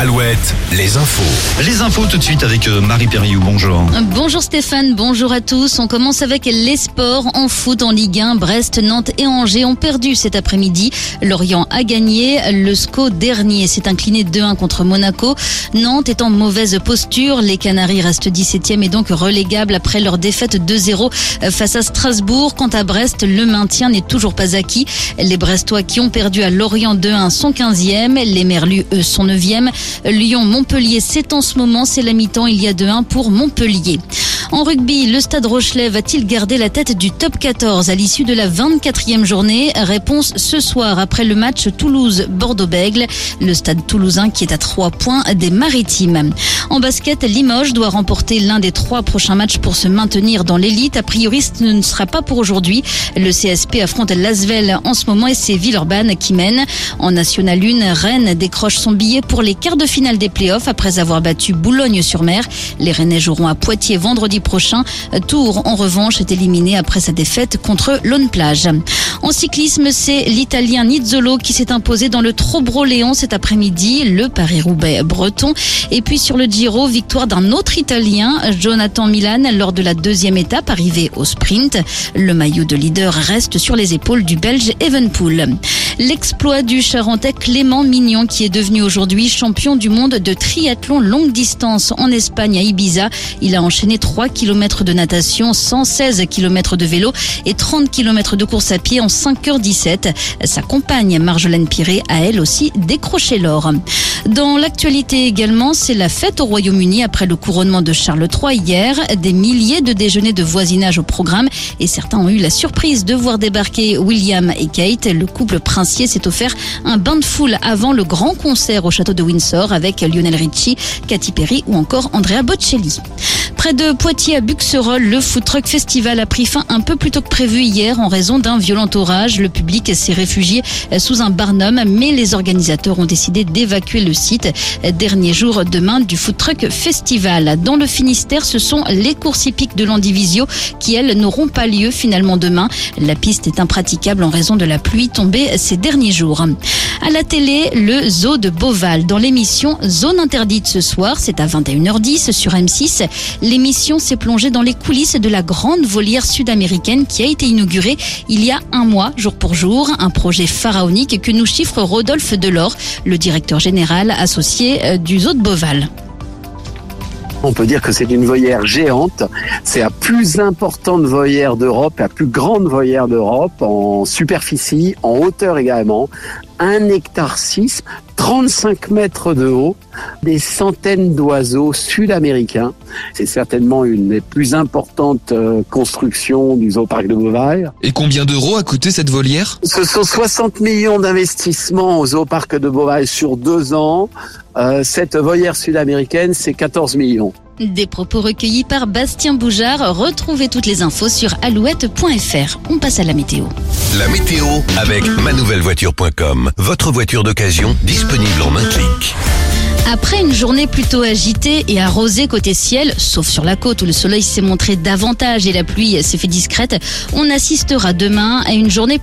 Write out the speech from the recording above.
Alouette, les infos. Les infos tout de suite avec euh, Marie Perriou, bonjour. Bonjour Stéphane, bonjour à tous. On commence avec les sports en foot en Ligue 1. Brest, Nantes et Angers ont perdu cet après-midi. Lorient a gagné. Le SCO dernier s'est incliné 2-1 contre Monaco. Nantes est en mauvaise posture. Les Canaries restent 17e et donc relégables après leur défaite 2-0 face à Strasbourg. Quant à Brest, le maintien n'est toujours pas acquis. Les Brestois qui ont perdu à Lorient 2-1 sont 15e. Les Merlus, eux, sont 9e. Lyon-Montpellier, c'est en ce moment, c'est la mi-temps, il y a 2-1 pour Montpellier. En rugby, le Stade Rochelet va-t-il garder la tête du top 14 à l'issue de la 24e journée? Réponse ce soir après le match Toulouse-Bordeaux-Bègle. Le Stade toulousain qui est à 3 points des maritimes. En basket, Limoges doit remporter l'un des trois prochains matchs pour se maintenir dans l'élite. A priori, ce ne sera pas pour aujourd'hui. Le CSP affronte Lasvel en ce moment et c'est Villeurbanne qui mène. En National 1, Rennes décroche son billet pour les quarts de finale des playoffs après avoir battu Boulogne-sur-Mer. Les Rennais joueront à Poitiers vendredi prochain. Tours, en revanche, est éliminé après sa défaite contre Lone Plage. En cyclisme, c'est l'Italien Nizzolo qui s'est imposé dans le Trobro-Léon cet après-midi, le Paris-Roubaix breton. Et puis sur le Giro, victoire d'un autre Italien, Jonathan Milan, lors de la deuxième étape, arrivé au sprint. Le maillot de leader reste sur les épaules du Belge Evenpool. L'exploit du Charentais Clément Mignon qui est devenu aujourd'hui champion du monde de triathlon longue distance en Espagne à Ibiza. Il a enchaîné 3 km de natation, 116 km de vélo et 30 km de course à pied en 5h17. Sa compagne Marjolaine Piré a elle aussi décroché l'or. Dans l'actualité également, c'est la fête au Royaume-Uni après le couronnement de Charles III hier. Des milliers de déjeuners de voisinage au programme et certains ont eu la surprise de voir débarquer William et Kate. Le couple principal s'est offert un bain de foule avant le grand concert au château de Windsor avec Lionel Richie, Katy Perry ou encore Andrea Bocelli. Près de Poitiers à Buxerolles, le Food Truck Festival a pris fin un peu plus tôt que prévu hier en raison d'un violent orage. Le public s'est réfugié sous un barnum, mais les organisateurs ont décidé d'évacuer le site. Dernier jour demain du Food Truck Festival. Dans le Finistère, ce sont les courses hippiques de l'Andivisio qui, elles, n'auront pas lieu finalement demain. La piste est impraticable en raison de la pluie tombée ces derniers jours. À la télé, le zoo de Beauval dans l'émission Zone interdite ce soir, c'est à 21h10 sur M6. L'émission s'est plongée dans les coulisses de la grande volière sud-américaine qui a été inaugurée il y a un mois, jour pour jour, un projet pharaonique que nous chiffre Rodolphe Delors, le directeur général associé euh, du zoo de Beauval. On peut dire que c'est une voyère géante. C'est la plus importante voyère d'Europe, la plus grande voyère d'Europe en superficie, en hauteur également. Un hectare 6, 35 mètres de haut, des centaines d'oiseaux sud-américains. C'est certainement une des plus importantes euh, constructions du zooparc de Beauval. Et combien d'euros a coûté cette volière? Ce sont 60 millions d'investissements au zooparc de Beauval sur deux ans. Euh, cette volière sud-américaine, c'est 14 millions. Des propos recueillis par Bastien Boujard. Retrouvez toutes les infos sur alouette.fr. On passe à la météo. La météo avec manouvellevoiture.com. Votre voiture d'occasion disponible en un clic. Après une journée plutôt agitée et arrosée côté ciel, sauf sur la côte où le soleil s'est montré davantage et la pluie s'est fait discrète, on assistera demain à une journée